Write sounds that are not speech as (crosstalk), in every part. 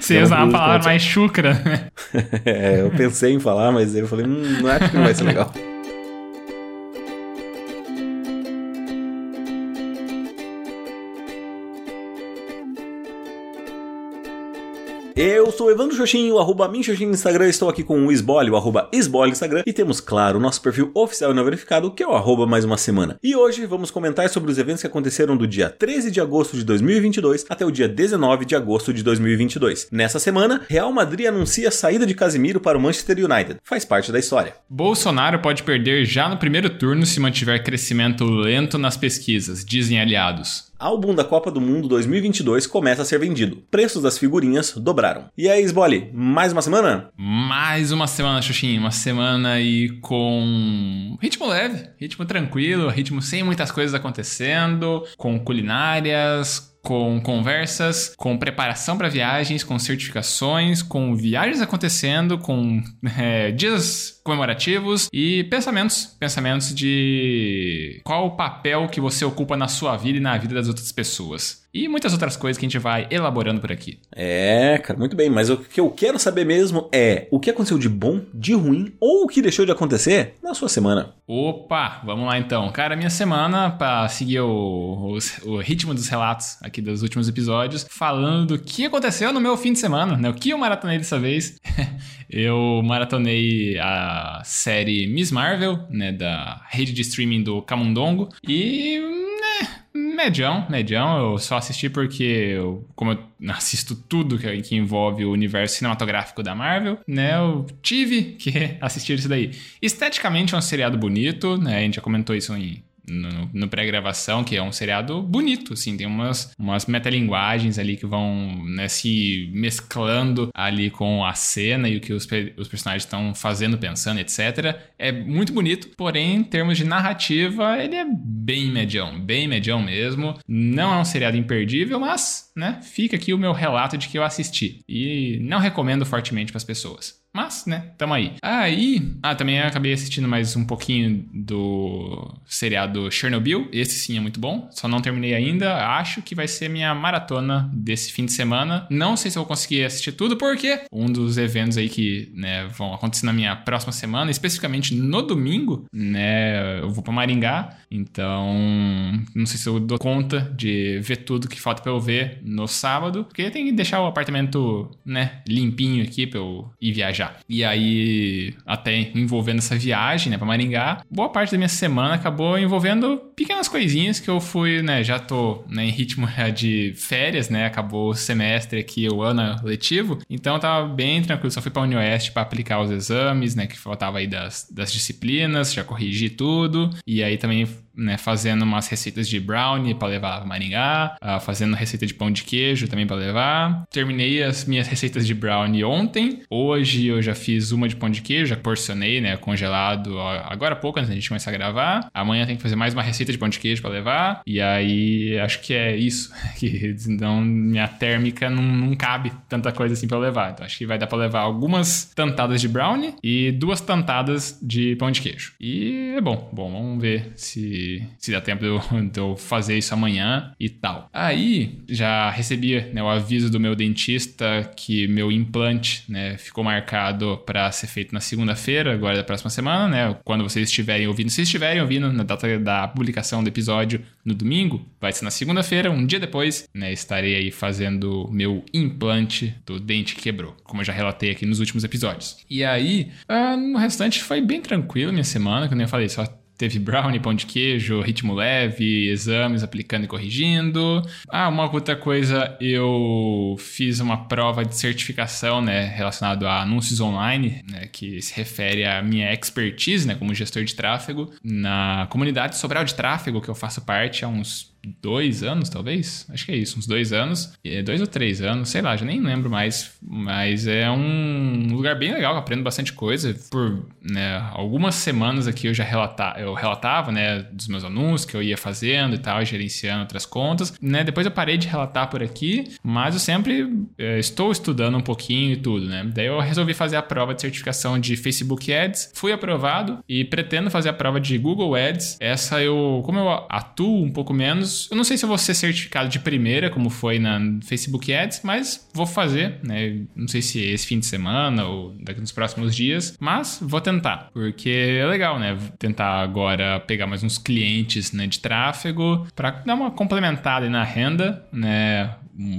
Você ia usar uma palavra mais chucra, né? (laughs) é, eu pensei em falar, mas eu falei, hum, não acho que não vai ser legal. (laughs) Eu sou Evandro Xoxinho, arroba Minxoxinho no Instagram, estou aqui com o Isbole, o arroba Isbole no Instagram, e temos, claro, o nosso perfil oficial e não verificado, que é o arroba mais uma semana. E hoje vamos comentar sobre os eventos que aconteceram do dia 13 de agosto de 2022 até o dia 19 de agosto de 2022. Nessa semana, Real Madrid anuncia a saída de Casimiro para o Manchester United. Faz parte da história. Bolsonaro pode perder já no primeiro turno se mantiver crescimento lento nas pesquisas, dizem aliados álbum da Copa do Mundo 2022 começa a ser vendido. Preços das figurinhas dobraram. E aí, Sbole, mais uma semana? Mais uma semana, Xuxinha. Uma semana aí com ritmo leve, ritmo tranquilo, ritmo sem muitas coisas acontecendo, com culinárias, com conversas, com preparação para viagens, com certificações, com viagens acontecendo, com é, dias comemorativos e pensamentos, pensamentos de qual o papel que você ocupa na sua vida e na vida das outras pessoas. E muitas outras coisas que a gente vai elaborando por aqui. É, cara, muito bem. Mas o que eu quero saber mesmo é o que aconteceu de bom, de ruim ou o que deixou de acontecer na sua semana. Opa, vamos lá então. Cara, minha semana, para seguir o, o, o, ritmo dos relatos aqui dos últimos episódios, falando do que aconteceu no meu fim de semana, né? O que eu maratonei dessa vez. (laughs) eu maratonei a série Miss Marvel, né? Da rede de streaming do Camundongo. E. Medião, medião. Eu só assisti porque, eu, como eu assisto tudo que, que, envolve o universo cinematográfico da Marvel, né? Eu tive que (laughs) assistir isso daí. Esteticamente é um seriado bonito, né? A gente já comentou isso em no, no pré-gravação, que é um seriado bonito, assim, tem umas, umas metalinguagens ali que vão né, se mesclando ali com a cena e o que os, os personagens estão fazendo, pensando, etc. É muito bonito, porém, em termos de narrativa, ele é bem medião, bem medião mesmo. Não é um seriado imperdível, mas, né, fica aqui o meu relato de que eu assisti. E não recomendo fortemente para as pessoas. Mas, né, tamo aí. Aí, ah, também acabei assistindo mais um pouquinho do seriado Chernobyl. Esse sim é muito bom. Só não terminei ainda. Acho que vai ser minha maratona desse fim de semana. Não sei se eu vou conseguir assistir tudo, porque um dos eventos aí que, né, vão acontecer na minha próxima semana, especificamente no domingo, né, eu vou pra Maringá. Então, não sei se eu dou conta de ver tudo que falta pra eu ver no sábado, porque tem que deixar o apartamento, né, limpinho aqui pra eu ir viajar E aí, até envolvendo essa viagem, né, pra Maringá, boa parte da minha semana acabou envolvendo pequenas coisinhas que eu fui, né, já tô né, em ritmo de férias, né, acabou o semestre aqui, o ano letivo, então tava bem tranquilo, só fui pra Unioeste para aplicar os exames, né, que faltava aí das, das disciplinas, já corrigi tudo, e aí também né, fazendo umas receitas de brownie para levar para Maringá, uh, fazendo receita de pão de queijo também para levar. Terminei as minhas receitas de brownie ontem. Hoje eu já fiz uma de pão de queijo, já porcionei, né, congelado agora há pouco antes da gente começar a gravar. Amanhã tem que fazer mais uma receita de pão de queijo para levar. E aí acho que é isso, (laughs) então minha térmica não, não cabe tanta coisa assim para levar. Então acho que vai dar para levar algumas tantadas de brownie e duas tantadas de pão de queijo. E é bom, bom, vamos ver se se, dá tempo de eu, (laughs) de eu, fazer isso amanhã e tal. Aí já recebi né, o aviso do meu dentista que meu implante né, ficou marcado para ser feito na segunda-feira, agora da próxima semana, né? Quando vocês estiverem ouvindo, se estiverem ouvindo na data da publicação do episódio no domingo, vai ser na segunda-feira, um dia depois, né? Estarei aí fazendo meu implante do dente que quebrou, como eu já relatei aqui nos últimos episódios. E aí, ah, no restante foi bem tranquilo minha semana, como eu falei, só Teve brownie, pão de queijo, ritmo leve, exames aplicando e corrigindo. Ah, uma outra coisa, eu fiz uma prova de certificação, né, relacionado a anúncios online, né, que se refere à minha expertise, né, como gestor de tráfego na comunidade Sobral de Tráfego, que eu faço parte há uns dois anos, talvez. Acho que é isso, uns dois anos. É, dois ou três anos, sei lá, já nem lembro mais. Mas é um lugar bem legal, aprendo bastante coisa. Por né, algumas semanas aqui eu já relata, eu relatava, né, dos meus anúncios que eu ia fazendo e tal, gerenciando outras contas. Né, depois eu parei de relatar por aqui, mas eu sempre é, estou estudando um pouquinho e tudo, né? Daí eu resolvi fazer a prova de certificação de Facebook Ads, fui aprovado e pretendo fazer a prova de Google Ads. Essa eu, como eu atuo um pouco menos, Eu não sei se eu vou ser certificado de primeira, como foi na Facebook Ads, mas vou fazer, né? Não sei se esse fim de semana ou daqui nos próximos dias, mas vou tentar, porque é legal, né? Tentar agora pegar mais uns clientes né, de tráfego para dar uma complementada na renda, né?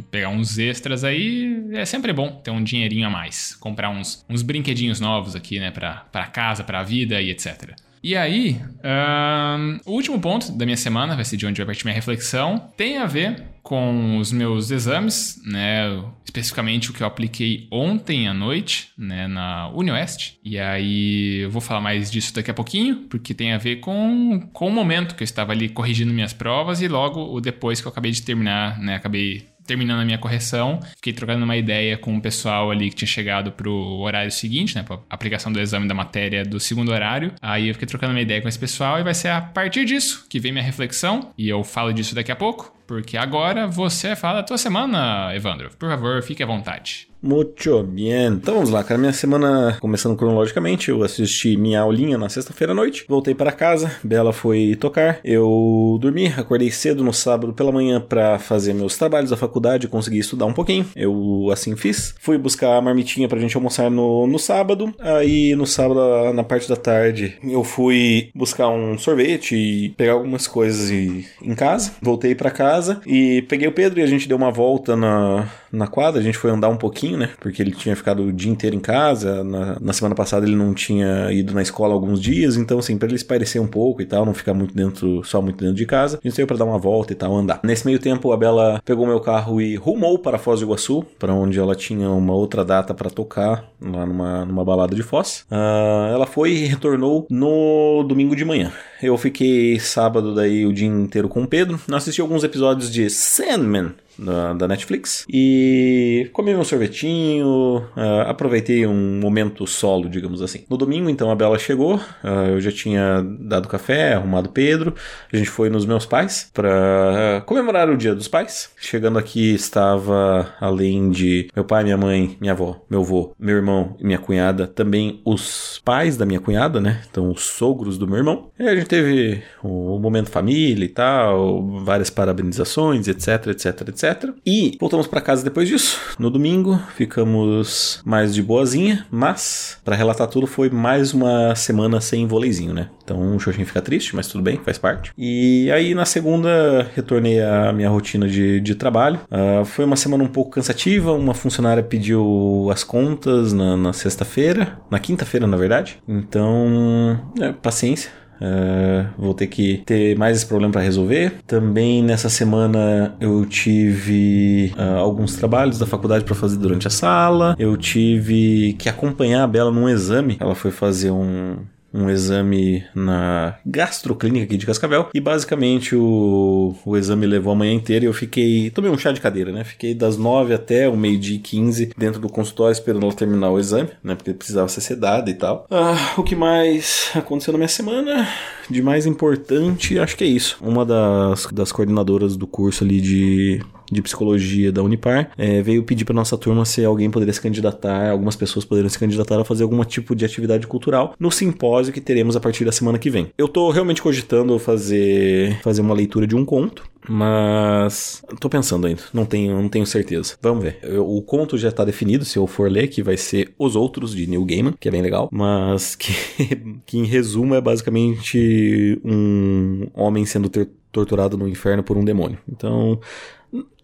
pegar uns extras aí, é sempre bom ter um dinheirinho a mais. Comprar uns, uns brinquedinhos novos aqui, né, pra casa, pra vida e etc. E aí, um, o último ponto da minha semana, vai ser de onde vai partir minha reflexão, tem a ver com os meus exames, né? Especificamente o que eu apliquei ontem à noite, né? Na UniOeste. E aí eu vou falar mais disso daqui a pouquinho, porque tem a ver com, com o momento que eu estava ali corrigindo minhas provas e logo o depois que eu acabei de terminar, né? Acabei terminando a minha correção, fiquei trocando uma ideia com o pessoal ali que tinha chegado pro horário seguinte, né, pra aplicação do exame da matéria do segundo horário. Aí eu fiquei trocando uma ideia com esse pessoal e vai ser a partir disso que vem minha reflexão, e eu falo disso daqui a pouco, porque agora você fala da tua semana, Evandro. Por favor, fique à vontade. Muito bem. Então vamos lá, cara. Minha semana, começando cronologicamente, eu assisti minha aulinha na sexta-feira à noite. Voltei para casa, Bela foi tocar. Eu dormi, acordei cedo no sábado pela manhã para fazer meus trabalhos da faculdade, consegui estudar um pouquinho. Eu assim fiz. Fui buscar a marmitinha pra gente almoçar no, no sábado. Aí no sábado, na parte da tarde, eu fui buscar um sorvete e pegar algumas coisas em casa. Voltei para casa e peguei o Pedro e a gente deu uma volta na, na quadra. A gente foi andar um pouquinho né? Porque ele tinha ficado o dia inteiro em casa. Na, na semana passada ele não tinha ido na escola alguns dias. Então, assim, pra ele se parecer um pouco e tal, não ficar muito dentro, só muito dentro de casa, a gente saiu pra dar uma volta e tal, andar. Nesse meio tempo, a Bela pegou meu carro e rumou para Foz do Iguaçu, para onde ela tinha uma outra data para tocar, lá numa, numa balada de Foz. Uh, ela foi e retornou no domingo de manhã. Eu fiquei sábado daí o dia inteiro com o Pedro. Nós assisti alguns episódios de Sandman, da, da Netflix. E comi meu sorvetinho, uh, aproveitei um momento solo, digamos assim. No domingo, então, a Bela chegou, uh, eu já tinha dado café, arrumado Pedro, a gente foi nos meus pais para uh, comemorar o Dia dos Pais. Chegando aqui estava, além de meu pai, minha mãe, minha avó, meu avô, meu irmão e minha cunhada, também os pais da minha cunhada, né? Então, os sogros do meu irmão. E a gente teve o um momento família e tal, várias parabenizações, etc, etc, etc. E voltamos para casa depois disso. No domingo ficamos mais de boazinha, mas para relatar tudo foi mais uma semana sem voleizinho, né? Então o Xoxin fica triste, mas tudo bem, faz parte. E aí na segunda retornei à minha rotina de, de trabalho. Uh, foi uma semana um pouco cansativa. Uma funcionária pediu as contas na, na sexta-feira, na quinta-feira na verdade. Então, é, paciência Uh, vou ter que ter mais esse problema para resolver. Também nessa semana eu tive uh, alguns trabalhos da faculdade para fazer durante a sala. Eu tive que acompanhar a Bela num exame. Ela foi fazer um, um exame na gastroclínica aqui de Cascavel e basicamente o, o exame levou a manhã inteira e eu fiquei, tomei um chá de cadeira, né? Fiquei das 9 até o meio-dia e 15 dentro do consultório esperando ela terminar o exame, né? Porque precisava ser sedada e tal. Ah, o que mais aconteceu na minha semana? De mais importante, acho que é isso. Uma das, das coordenadoras do curso ali de de psicologia da Unipar, é, veio pedir para nossa turma se alguém poderia se candidatar, algumas pessoas poderiam se candidatar a fazer algum tipo de atividade cultural no simpósio que teremos a partir da semana que vem. Eu tô realmente cogitando fazer, fazer uma leitura de um conto, mas tô pensando ainda, não tenho, não tenho certeza. Vamos ver. Eu, o conto já tá definido, se eu for ler, que vai ser Os Outros, de Neil Gaiman, que é bem legal, mas que, (laughs) que em resumo é basicamente um homem sendo ter torturado no inferno por um demônio. Então,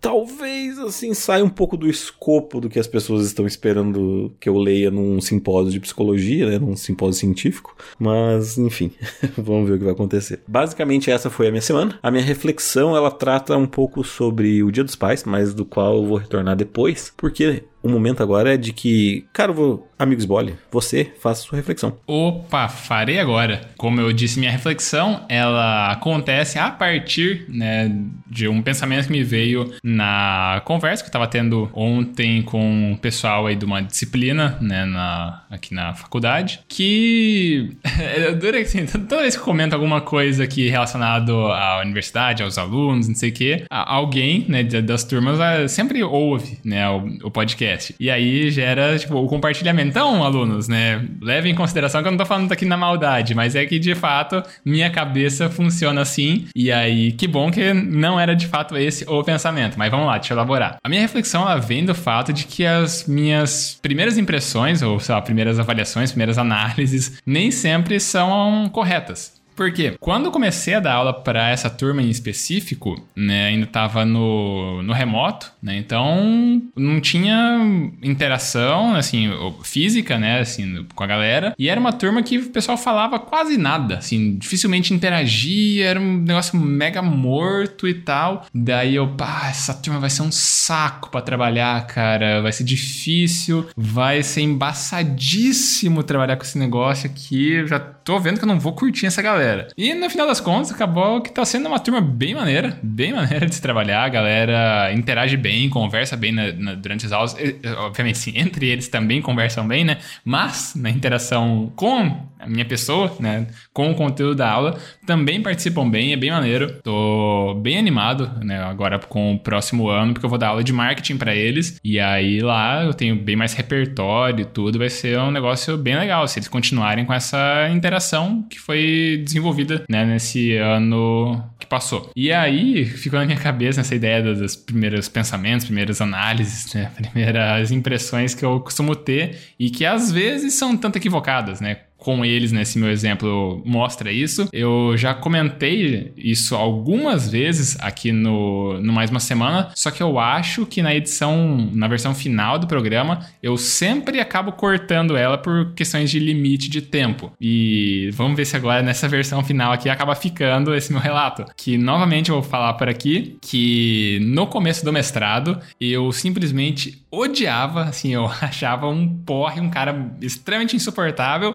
talvez assim saia um pouco do escopo do que as pessoas estão esperando que eu leia num simpósio de psicologia, né, num simpósio científico, mas enfim, (laughs) vamos ver o que vai acontecer. Basicamente essa foi a minha semana. A minha reflexão, ela trata um pouco sobre o Dia dos Pais, mas do qual eu vou retornar depois, porque o momento agora é de que, caro amigos Bole, você faça sua reflexão. Opa, farei agora. Como eu disse, minha reflexão, ela acontece a partir, né, de um pensamento que me veio na conversa que eu tava tendo ontem com o pessoal aí de uma disciplina, né, na, aqui na faculdade, que (laughs) dura assim, toda vez que eu comento alguma coisa aqui relacionado à universidade, aos alunos, não sei o quê, alguém, né, das turmas sempre ouve, né, o, o podcast podcast. E aí gera, tipo, o compartilhamento. Então, alunos, né, levem em consideração que eu não tô falando aqui na maldade, mas é que de fato minha cabeça funciona assim. E aí, que bom que não era de fato esse o pensamento. Mas vamos lá, deixa eu elaborar. A minha reflexão ela vem do fato de que as minhas primeiras impressões, ou sei lá, primeiras avaliações, primeiras análises, nem sempre são corretas. Porque quando eu comecei a dar aula para essa turma em específico, né, ainda estava no, no remoto, né, então não tinha interação, assim, física, né, assim, com a galera, e era uma turma que o pessoal falava quase nada, assim, dificilmente interagia, era um negócio mega morto e tal. Daí eu, pá, essa turma vai ser um saco para trabalhar, cara, vai ser difícil, vai ser embaçadíssimo trabalhar com esse negócio aqui, eu já tô vendo que eu não vou curtir essa galera galera. E no final das contas, acabou que tá sendo uma turma bem maneira, bem maneira de se trabalhar. A galera interage bem, conversa bem na, na, durante as aulas. E, obviamente, sim, entre eles também conversam bem, né? Mas na interação com a minha pessoa, né? Com o conteúdo da aula, também participam bem, é bem maneiro. Tô bem animado, né? Agora com o próximo ano, porque eu vou dar aula de marketing para eles. E aí lá eu tenho bem mais repertório e tudo. Vai ser um negócio bem legal se eles continuarem com essa interação que foi desenvolvida né, nesse ano que passou. E aí ficou na minha cabeça essa ideia dos primeiros pensamentos, primeiras análises, né, (laughs) primeiras impressões que eu costumo ter e que às vezes são tanto equivocadas, né? Com eles, nesse meu exemplo, mostra isso. Eu já comentei isso algumas vezes aqui no, no Mais Uma Semana, só que eu acho que na edição, na versão final do programa, eu sempre acabo cortando ela por questões de limite de tempo. E vamos ver se agora nessa versão final aqui acaba ficando esse meu relato. Que novamente eu vou falar por aqui que no começo do mestrado eu simplesmente odiava, assim, eu (laughs) achava um porre, um cara extremamente insuportável.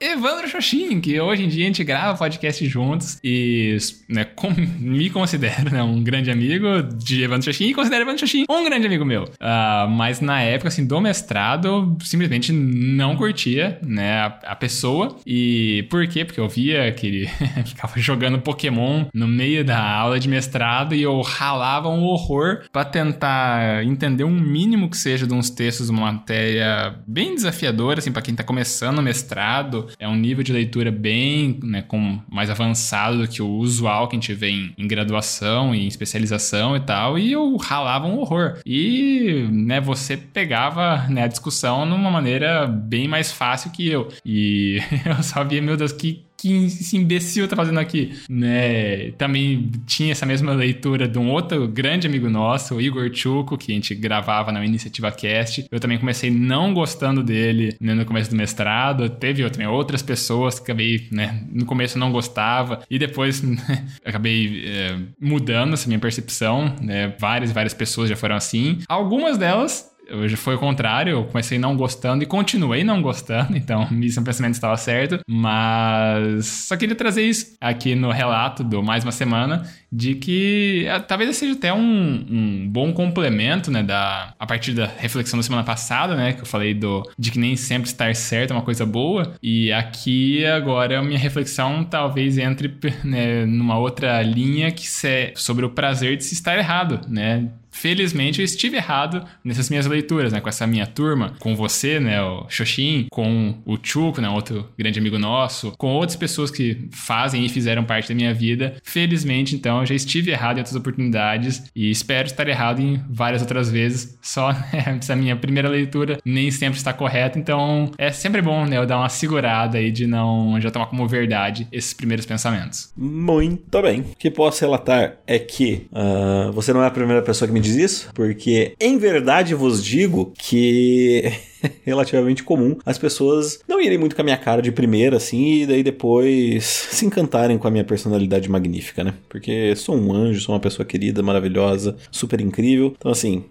Xoxin, que hoje em dia a gente grava podcast juntos e né, com, me considero né, um grande amigo de Evandro Xoxin e considero Evandro Xoxin um grande amigo meu. Uh, mas na época, assim, do mestrado, simplesmente não curtia, né, a, a pessoa. E por quê? Porque eu via que ele (laughs) ficava jogando Pokémon no meio da aula de mestrado e eu ralava um horror para tentar entender um mínimo que seja de uns textos, uma matéria bem desafiadora, assim, para quem tá começando o mestrado. É um nível de leitura bem, né, com mais avançado do que o usual que a gente vê em, em graduação e em especialização e tal, e eu ralava um horror. E, né, você pegava, né, a discussão numa maneira bem mais fácil que eu. E (laughs) eu só via, meu Deus, que que esse imbecil tá fazendo aqui? Né? Também tinha essa mesma leitura de um outro grande amigo nosso, o Igor Chuco, que a gente gravava na Iniciativa Cast. Eu também comecei não gostando dele né, no começo do mestrado. Teve também outras pessoas que acabei, né, no começo não gostava e depois (laughs) né, acabei é, mudando essa minha percepção. Né? Várias, várias pessoas já foram assim. Algumas delas Hoje foi o contrário, eu comecei não gostando e continuei não gostando, (laughs) então (laughs) meu pensamento estava certo, mas só queria trazer isso aqui no relato do Mais Uma Semana, de que é, talvez seja até um, um, bom complemento, né, da, a partir da reflexão da semana passada, né, que eu falei do, de que nem sempre estar certo é uma coisa boa, e aqui agora a minha reflexão talvez entre (laughs) né, numa outra linha que é sobre o prazer de se estar errado, né, Felizmente eu estive errado nessas minhas leituras, né? Com essa minha turma, com você, né? O Xoxin, com o Chuco, né? Outro grande amigo nosso, com outras pessoas que fazem e fizeram parte da minha vida. Felizmente, então, eu já estive errado em outras oportunidades e espero estar errado em várias outras vezes. Só (laughs) né, essa minha primeira leitura nem sempre está correta, então é sempre bom, né? Eu dar uma segurada aí de não já tomar como verdade esses primeiros pensamentos. Muito bem. O que posso relatar é que uh, você não é a primeira pessoa que me diz isso, porque em verdade vos digo que (laughs) relativamente comum as pessoas não irem muito com a minha cara de primeira, assim, e daí depois (laughs) se encantarem com a minha personalidade magnífica, né? Porque sou um anjo, sou uma pessoa querida, maravilhosa, super incrível. Então, assim.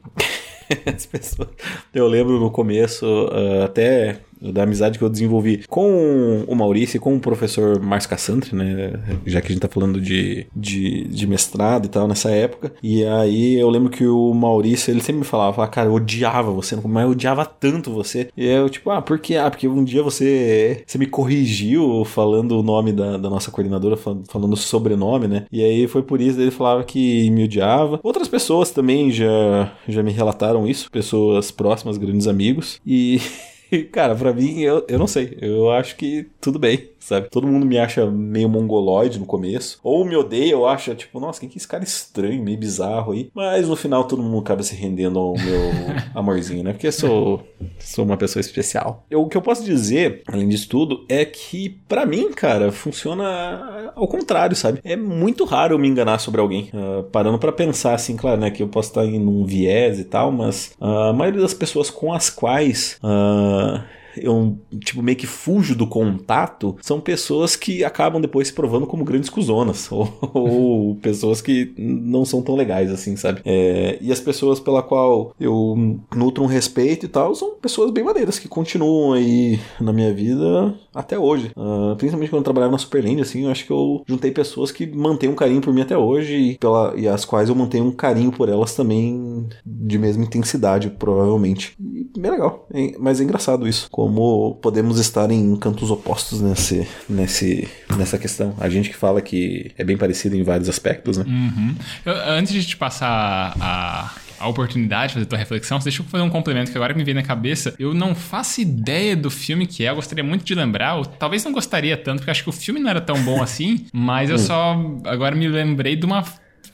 (laughs) as pessoas. Eu lembro no começo, uh, até da amizade que eu desenvolvi com o Maurício e com o professor Márcio Cassandre, né? Já que a gente tá falando de, de, de mestrado e tal nessa época. E aí eu lembro que o Maurício, ele sempre me falava, ah, cara, eu odiava você, mas eu odiava tanto você. E eu, tipo, ah, por quê? Ah, porque um dia você, você me corrigiu falando o nome da, da nossa coordenadora, falando o sobrenome, né? E aí foi por isso, ele falava que me odiava. Outras pessoas também já, já me relataram isso, pessoas próximas, grandes amigos. E (laughs) (laughs) cara, pra mim, eu, eu não sei. Eu acho que tudo bem sabe? Todo mundo me acha meio mongoloide no começo, ou me odeia, ou acha, tipo, nossa, quem que é esse cara estranho, meio bizarro aí. Mas no final todo mundo acaba se rendendo ao meu (laughs) amorzinho, né? Porque eu sou, sou uma pessoa especial. Eu, o que eu posso dizer, além disso tudo, é que para mim, cara, funciona ao contrário, sabe? É muito raro eu me enganar sobre alguém. Uh, parando para pensar, assim, claro, né, que eu posso estar em um viés e tal, mas uh, a maioria das pessoas com as quais uh, eu, tipo, meio que fujo do contato, são pessoas que acabam depois se provando como grandes cuzonas, (laughs) ou, ou pessoas que não são tão legais assim, sabe? É, e as pessoas pela qual eu nutro um respeito e tal, são pessoas bem maneiras, que continuam aí na minha vida até hoje. Uh, principalmente quando eu trabalhava na Superland, assim, eu acho que eu juntei pessoas que mantêm um carinho por mim até hoje e, pela, e as quais eu mantenho um carinho por elas também de mesma intensidade, provavelmente. E bem legal. É, mas é engraçado isso. Como como podemos estar em cantos opostos nesse, nesse, nessa questão. A gente que fala que é bem parecido em vários aspectos, né? Uhum. Eu, antes de te passar a, a oportunidade de fazer tua reflexão, deixa eu fazer um complemento que agora me veio na cabeça. Eu não faço ideia do filme que é, eu gostaria muito de lembrar, ou talvez não gostaria tanto, porque acho que o filme não era tão bom assim, mas eu hum. só agora me lembrei de uma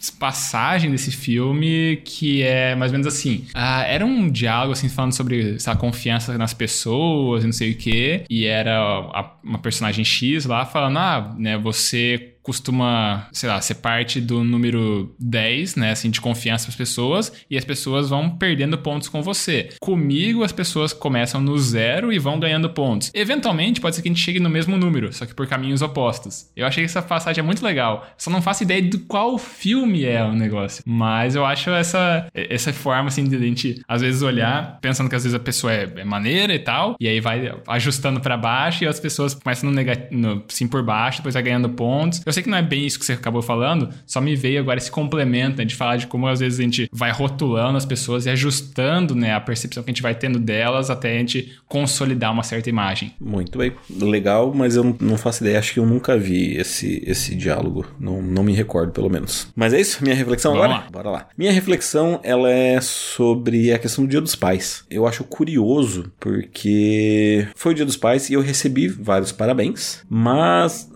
passagem desse filme que é mais ou menos assim. Ah, era um diálogo, assim, falando sobre essa confiança nas pessoas e não sei o quê. E era uma personagem X lá falando, ah, né, você costuma, sei lá, ser parte do número 10, né, assim, de confiança para as pessoas, e as pessoas vão perdendo pontos com você. Comigo, as pessoas começam no zero e vão ganhando pontos. Eventualmente, pode ser que a gente chegue no mesmo número, só que por caminhos opostos. Eu achei que essa passagem é muito legal. Só não faço ideia de qual filme é o negócio. Mas eu acho essa, essa forma, assim, de a gente, às vezes, olhar, pensando que às vezes a pessoa é, é maneira e tal, e aí vai ajustando para baixo, e as pessoas começam no negativo, sim por baixo, depois vai ganhando pontos. Eu sei que não é bem isso que você acabou falando, só me veio agora esse complemento, né, de falar de como às vezes a gente vai rotulando as pessoas e ajustando, né, a percepção que a gente vai tendo delas até a gente consolidar uma certa imagem. Muito bem. Legal, mas eu não faço ideia, acho que eu nunca vi esse, esse diálogo. Não, não me recordo, pelo menos. Mas é isso, minha reflexão Vamos agora? Lá. Bora lá. Minha reflexão, ela é sobre a questão do Dia dos Pais. Eu acho curioso, porque foi o Dia dos Pais e eu recebi vários parabéns, mas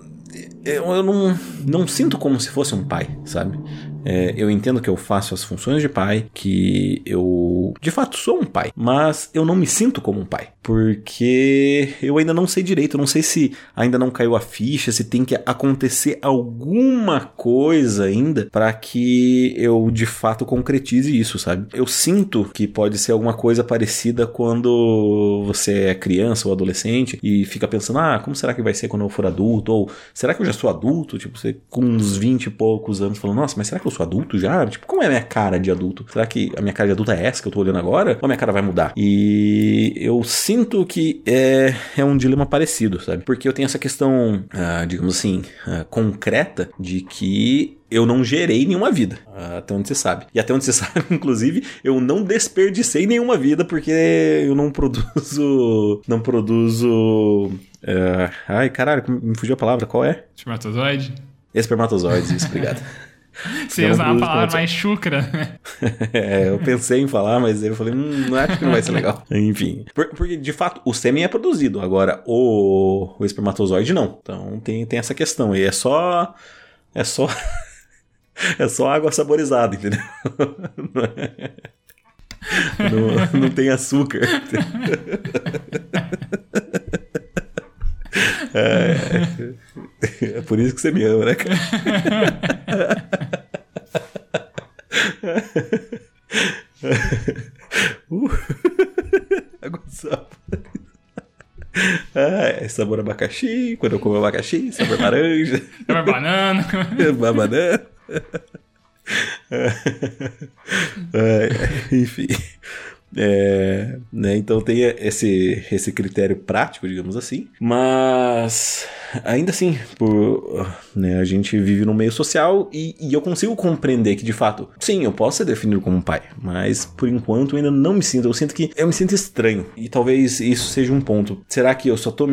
eu não, não sinto como se fosse um pai, sabe? É, eu entendo que eu faço as funções de pai, que eu de fato sou um pai, mas eu não me sinto como um pai, porque eu ainda não sei direito, não sei se ainda não caiu a ficha, se tem que acontecer alguma coisa ainda para que eu de fato concretize isso, sabe? Eu sinto que pode ser alguma coisa parecida quando você é criança ou adolescente e fica pensando, ah, como será que vai ser quando eu for adulto? Ou será que eu já sou adulto? Tipo, você com uns 20 e poucos anos falando, nossa, mas será que eu sou adulto já? Tipo, como é a minha cara de adulto? Será que a minha cara de adulto é essa que eu tô olhando agora? Ou a minha cara vai mudar? E eu sinto que é, é um dilema parecido, sabe? Porque eu tenho essa questão, ah, digamos assim, ah, concreta de que eu não gerei nenhuma vida, até onde você sabe. E até onde você (laughs) sabe, inclusive, eu não desperdicei nenhuma vida porque eu não produzo. Não produzo. Uh, ai, caralho, me fugiu a palavra, qual é? Espermatozoide? Espermatozoides, isso, obrigado. (laughs) Você ia usar uma palavra mais chucra. (laughs) é, eu pensei em falar, mas eu falei, hum, não acho que não vai ser legal. (laughs) Enfim. Porque, de fato, o sêmen é produzido. Agora, o, o espermatozoide não. Então tem, tem essa questão. E é só. É só. (laughs) é só água saborizada, entendeu? não, não tem açúcar. É, é por isso que você me ama, né, cara? uh, (laughs) ah, é sabor abacaxi, quando eu como abacaxi, sabor laranja. Sabor banana. sabor banana. é, enfim. É, né, então tem esse, esse critério prático, digamos assim. Mas ainda assim, por, né, a gente vive num meio social e, e, eu consigo compreender que, de fato, sim, eu posso ser definido como um pai, mas por enquanto ainda não me sinto. Eu sinto que eu me sinto estranho. E talvez isso seja um ponto. Será que eu só tô,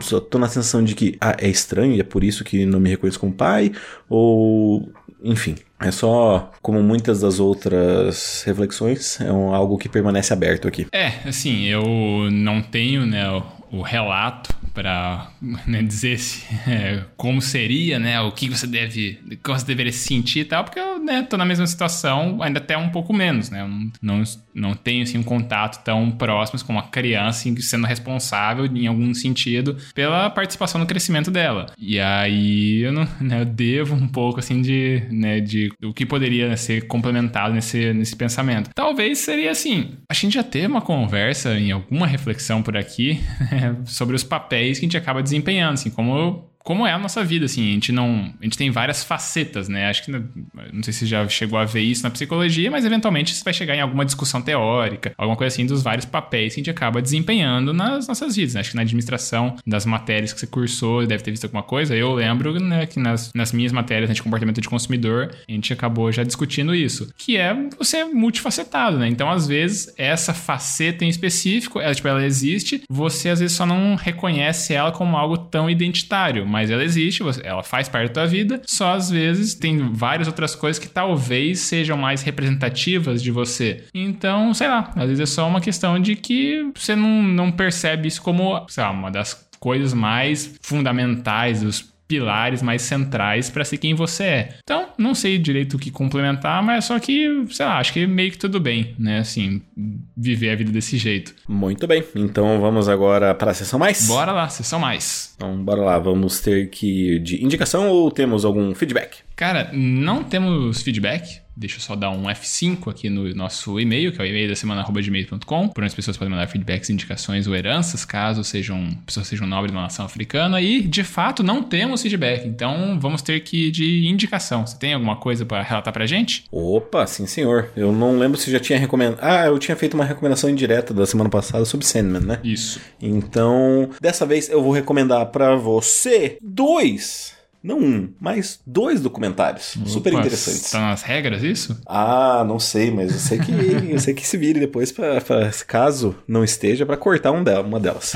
só tô na sensação de que ah, é estranho e é por isso que não me reconheço como pai? Ou. Enfim, é só, como muitas das outras reflexões, é um, algo que permanece aberto aqui. É, assim, eu não tenho, né, o, o relato para (laughs) né, dizer se, é, como seria, né, o que você deve, como você deveria se sentir e tal, porque eu né, tô na mesma situação, ainda até um pouco menos, né, eu não, não, tenho assim, um contato tão próximo com uma criança assim, sendo responsável em algum sentido pela participação no crescimento dela. E aí eu, não, né, eu devo um pouco assim de, né, de o que poderia ser complementado nesse, nesse pensamento. Talvez seria assim, a gente já ter uma conversa em alguma reflexão por aqui (laughs) né, sobre os papéis papéis que a gente acaba desempenhando, assim, como como é a nossa vida, assim, a gente não. A gente tem várias facetas, né? Acho que. Não sei se já chegou a ver isso na psicologia, mas eventualmente você vai chegar em alguma discussão teórica, alguma coisa assim, dos vários papéis que a gente acaba desempenhando nas nossas vidas. Né? Acho que na administração das matérias que você cursou, deve ter visto alguma coisa. Eu lembro né, que nas, nas minhas matérias né, de comportamento de consumidor, a gente acabou já discutindo isso. Que é você é multifacetado, né? Então, às vezes, essa faceta em específico, ela, tipo, ela existe, você às vezes só não reconhece ela como algo tão identitário mas ela existe, ela faz parte da vida, só às vezes tem várias outras coisas que talvez sejam mais representativas de você. Então, sei lá, às vezes é só uma questão de que você não, não percebe isso como, sei lá, uma das coisas mais fundamentais, dos pilares mais centrais para ser quem você é. Então, não sei direito o que complementar, mas só que, sei lá, acho que meio que tudo bem, né? Assim, viver a vida desse jeito. Muito bem. Então vamos agora para a sessão mais? Bora lá, sessão mais. Então, bora lá. Vamos ter que de indicação ou temos algum feedback? Cara, não temos feedback. Deixa eu só dar um F5 aqui no nosso e-mail, que é o e-mail da semana gmail.com, por onde as pessoas podem mandar feedbacks, indicações ou heranças, caso sejam pessoas sejam nobres de uma nação africana. E, de fato, não temos feedback. Então, vamos ter que ir de indicação. Você tem alguma coisa para relatar pra gente? Opa, sim, senhor. Eu não lembro se já tinha recomendado. Ah, eu tinha feito uma recomendação indireta da semana passada sobre Sandman, né? Isso. Então, dessa vez eu vou recomendar para você dois não um, mas dois documentários. Opa, super interessantes. Tá nas regras isso? Ah, não sei, mas eu sei que (laughs) eu sei que se vire depois para caso não esteja para cortar um dela, uma delas.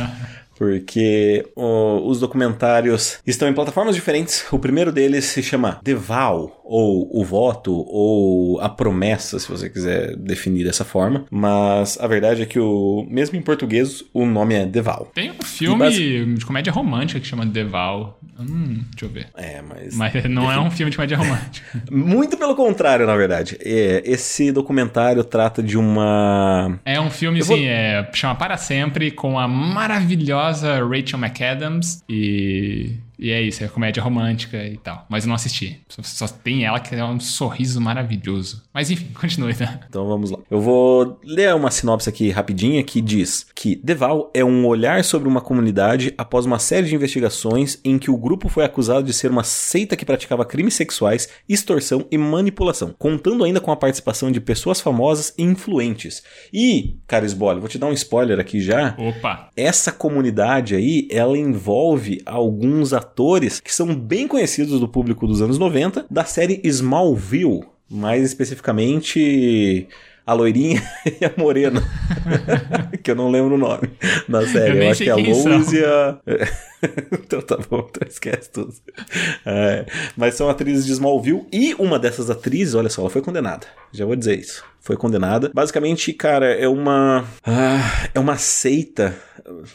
porque os documentários estão em plataformas diferentes. O primeiro deles se chama The Vow, ou O Voto, ou A Promessa, se você quiser definir dessa forma. Mas a verdade é que, o, mesmo em português, o nome é Vow. Tem um filme base... de comédia romântica que chama Vow. Hum, deixa eu ver. É, mas. Mas (laughs) não é um filme de comédia romântica. (laughs) Muito pelo contrário, na verdade. É, esse documentário trata de uma. É um filme, eu sim, vou... é, chama Para Sempre, com a maravilhosa Rachel McAdams e e é isso, é comédia romântica e tal. Mas eu não assisti. Só, só, tem ela que é um sorriso maravilhoso. Mas enfim, (laughs) continue, tá? Então vamos lá. Eu vou ler uma sinopse aqui rapidinha que diz que Deval é um olhar sobre uma comunidade após uma série de investigações em que o grupo foi acusado de ser uma seita que praticava crimes sexuais, extorsão e manipulação, contando ainda com a participação de pessoas famosas e influentes. E, cara Sbole, vou te dar um spoiler aqui já. Opa! Essa comunidade aí, ela envolve alguns atores que são bem conhecidos do público dos anos 90 da série Smallville, mais especificamente a loirinha (laughs) e a morena, (laughs) que eu não lembro o nome na série. Eu, eu acho que é a Lois e a. (laughs) então tá bom, então esquece tudo. É, mas são atrizes de Smallville e uma dessas atrizes, olha só, ela foi condenada. Já vou dizer isso. Foi condenada. Basicamente, cara, é uma. Ah, é uma seita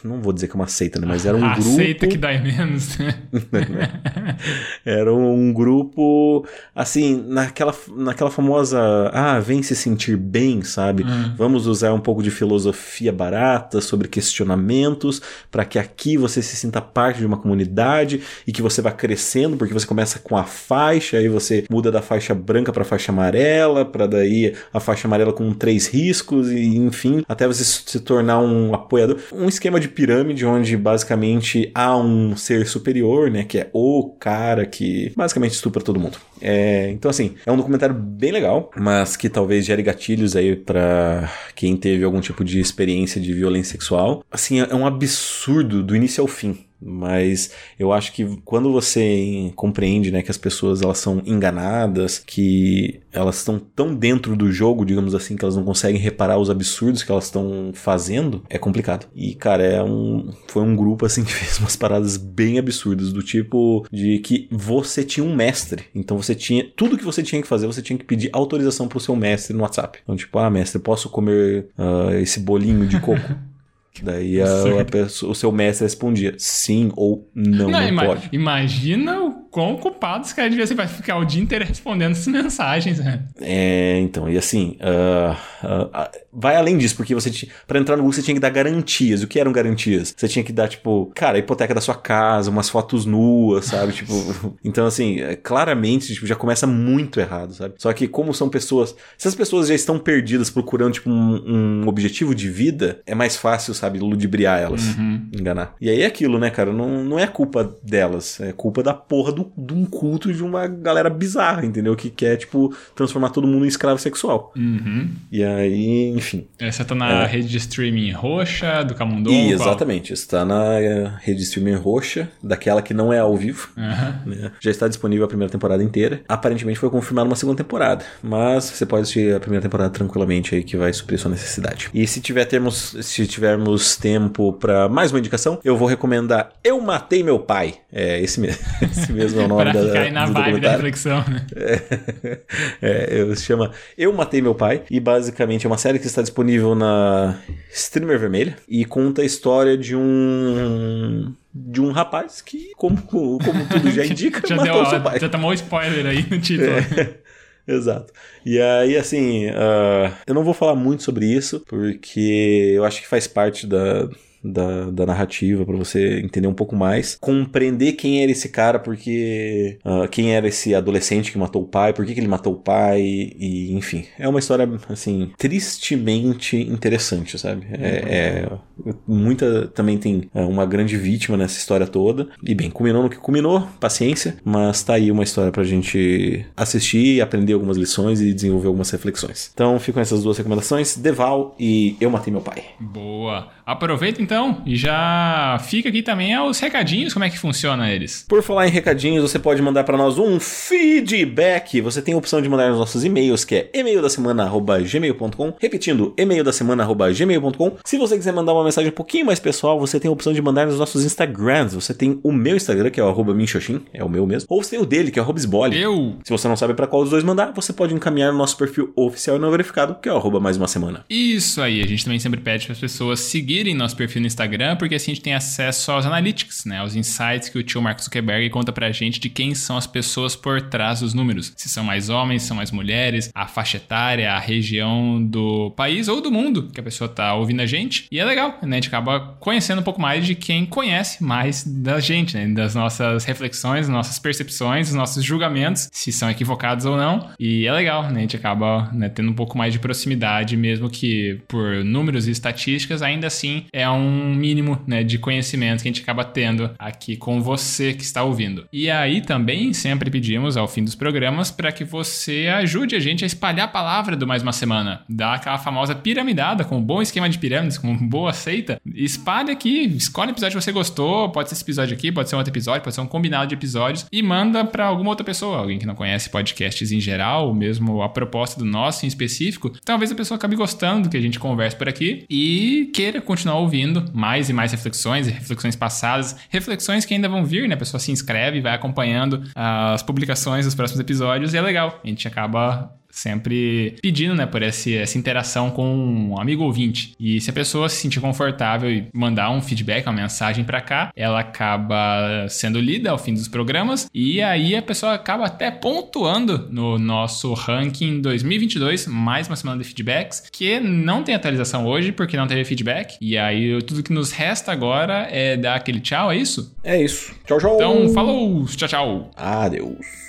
não vou dizer que é uma seita, né? Mas era um (laughs) a grupo. Seita que dá menos, né? (laughs) era um grupo, assim, naquela, naquela famosa. Ah, vem se sentir bem, sabe? Hum. Vamos usar um pouco de filosofia barata sobre questionamentos, para que aqui você se sinta parte de uma comunidade e que você vá crescendo, porque você começa com a faixa, aí você muda da faixa branca para faixa amarela, para daí a faixa faixa amarela com três riscos e enfim, até você se tornar um apoiador. Um esquema de pirâmide onde basicamente há um ser superior, né, que é o cara que basicamente estupra todo mundo. É, então assim, é um documentário bem legal, mas que talvez gere gatilhos aí para quem teve algum tipo de experiência de violência sexual. Assim, é um absurdo do início ao fim. Mas eu acho que quando você compreende, né, que as pessoas elas são enganadas, que elas estão tão dentro do jogo, digamos assim, que elas não conseguem reparar os absurdos que elas estão fazendo, é complicado. E cara, é um foi um grupo assim (laughs) que fez umas paradas bem absurdas do tipo de que você tinha um mestre, então você tinha tudo que você tinha que fazer, você tinha que pedir autorização pro seu mestre no WhatsApp. Então tipo, ah, mestre, posso comer uh, esse bolinho de coco? (laughs) Daí a, a pessoa, o seu mestre respondia sim ou não, não, não ima pode. Imagina o quão ocupado esse cara devia ser pra ficar o dia inteiro respondendo essas mensagens, né? É, então, e assim, uh, uh, uh, vai além disso, porque você pra entrar no Google você tinha que dar garantias. O que eram garantias? Você tinha que dar, tipo, cara, a hipoteca da sua casa, umas fotos nuas, sabe? tipo, (laughs) então assim, é, claramente tipo, já começa muito errado, sabe? Só que como são pessoas, se as pessoas já estão perdidas procurando, tipo, um, um objetivo de vida, é mais fácil, sabe, ludibriar elas, uhum. enganar. E aí é aquilo, né, cara? Não, não é culpa delas, é culpa da porra do do, de um culto de uma galera bizarra, entendeu? Que quer, tipo, transformar todo mundo em escravo sexual. Uhum. E aí, enfim. Essa tá na é. rede de streaming roxa, do Camundongo? E, exatamente. Está na eh, rede de streaming roxa, daquela que não é ao vivo. Uhum. Né? Já está disponível a primeira temporada inteira. Aparentemente foi confirmada uma segunda temporada. Mas você pode assistir a primeira temporada tranquilamente aí, que vai suprir sua necessidade. E se, tiver termos, se tivermos tempo para mais uma indicação, eu vou recomendar Eu Matei Meu Pai. É esse mesmo. (laughs) esse mesmo mesmo é o (laughs) nome pra da, na vibe da reflexão, né? (laughs) É, é, se chama Eu Matei Meu Pai e basicamente é uma série que está disponível na Streamer Vermelha e conta a história de um de um rapaz que, como, como tudo (laughs) já indica, já matou deu, seu pai. Já tomou spoiler aí no título. É. Exato. E aí, assim, uh, eu não vou falar muito sobre isso, porque eu acho que faz parte da, da, da narrativa para você entender um pouco mais, compreender quem era esse cara, porque uh, quem era esse adolescente que matou o pai, por que, que ele matou o pai, e, enfim, é uma história assim tristemente interessante, sabe? É, é muita também tem uh, uma grande vítima nessa história toda e bem, culminou no que culminou, paciência, mas tá aí uma história pra gente assistir, aprender algumas lições e desenvolver algumas reflexões. Então ficam essas duas recomendações, Deval e Eu Matei Meu Pai. Boa. Aproveita então e já fica aqui também os recadinhos, como é que funciona eles. Por falar em recadinhos, você pode mandar para nós um feedback. Você tem a opção de mandar nos nossos e-mails, que é e-mail da semana@gmail.com, repetindo, e-mail da semana@gmail.com. Se você quiser mandar uma mensagem um pouquinho mais pessoal, você tem a opção de mandar nos nossos Instagrams. Você tem o meu Instagram, que é o @minxoxin, é o meu mesmo, ou você tem o dele, que é o @sbole. Eu. Se você não sabe para qual dos dois mandar, você pode encaminhar no nosso perfil oficial e não verificado, que é o mais uma semana. Isso aí, a gente também sempre pede para as pessoas seguirem seguirem nosso perfil no Instagram, porque assim a gente tem acesso aos analytics, né? Aos insights que o tio Mark Zuckerberg conta pra gente de quem são as pessoas por trás dos números. Se são mais homens, se são mais mulheres, a faixa etária, a região do país ou do mundo que a pessoa tá ouvindo a gente. E é legal, né? A gente acaba conhecendo um pouco mais de quem conhece mais da gente, né? Das nossas reflexões, nossas percepções, nossos julgamentos, se são equivocados ou não. E é legal, né? A gente acaba né, tendo um pouco mais de proximidade, mesmo que por números e estatísticas, ainda assim é um mínimo né, de conhecimento que a gente acaba tendo aqui com você que está ouvindo. E aí também sempre pedimos ao fim dos programas para que você ajude a gente a espalhar a palavra do Mais Uma Semana, dar aquela famosa piramidada com um bom esquema de pirâmides, com uma boa seita. Espalhe aqui, escolhe o episódio que você gostou, pode ser esse episódio aqui, pode ser um outro episódio, pode ser um combinado de episódios e manda para alguma outra pessoa, alguém que não conhece podcasts em geral, ou mesmo a proposta do nosso em específico. Talvez a pessoa acabe gostando do que a gente conversa por aqui e queira continuar ouvindo mais e mais reflexões, reflexões passadas, reflexões que ainda vão vir, né? A pessoa se inscreve, vai acompanhando as publicações dos próximos episódios e é legal. A gente acaba sempre pedindo, né, por esse, essa interação com um amigo ouvinte. E se a pessoa se sentir confortável e mandar um feedback, uma mensagem para cá, ela acaba sendo lida ao fim dos programas e aí a pessoa acaba até pontuando no nosso ranking 2022, mais uma semana de feedbacks, que não tem atualização hoje porque não teve feedback. E aí tudo que nos resta agora é dar aquele tchau, é isso? É isso. Tchau, tchau. Então, falou, tchau, tchau. Adeus.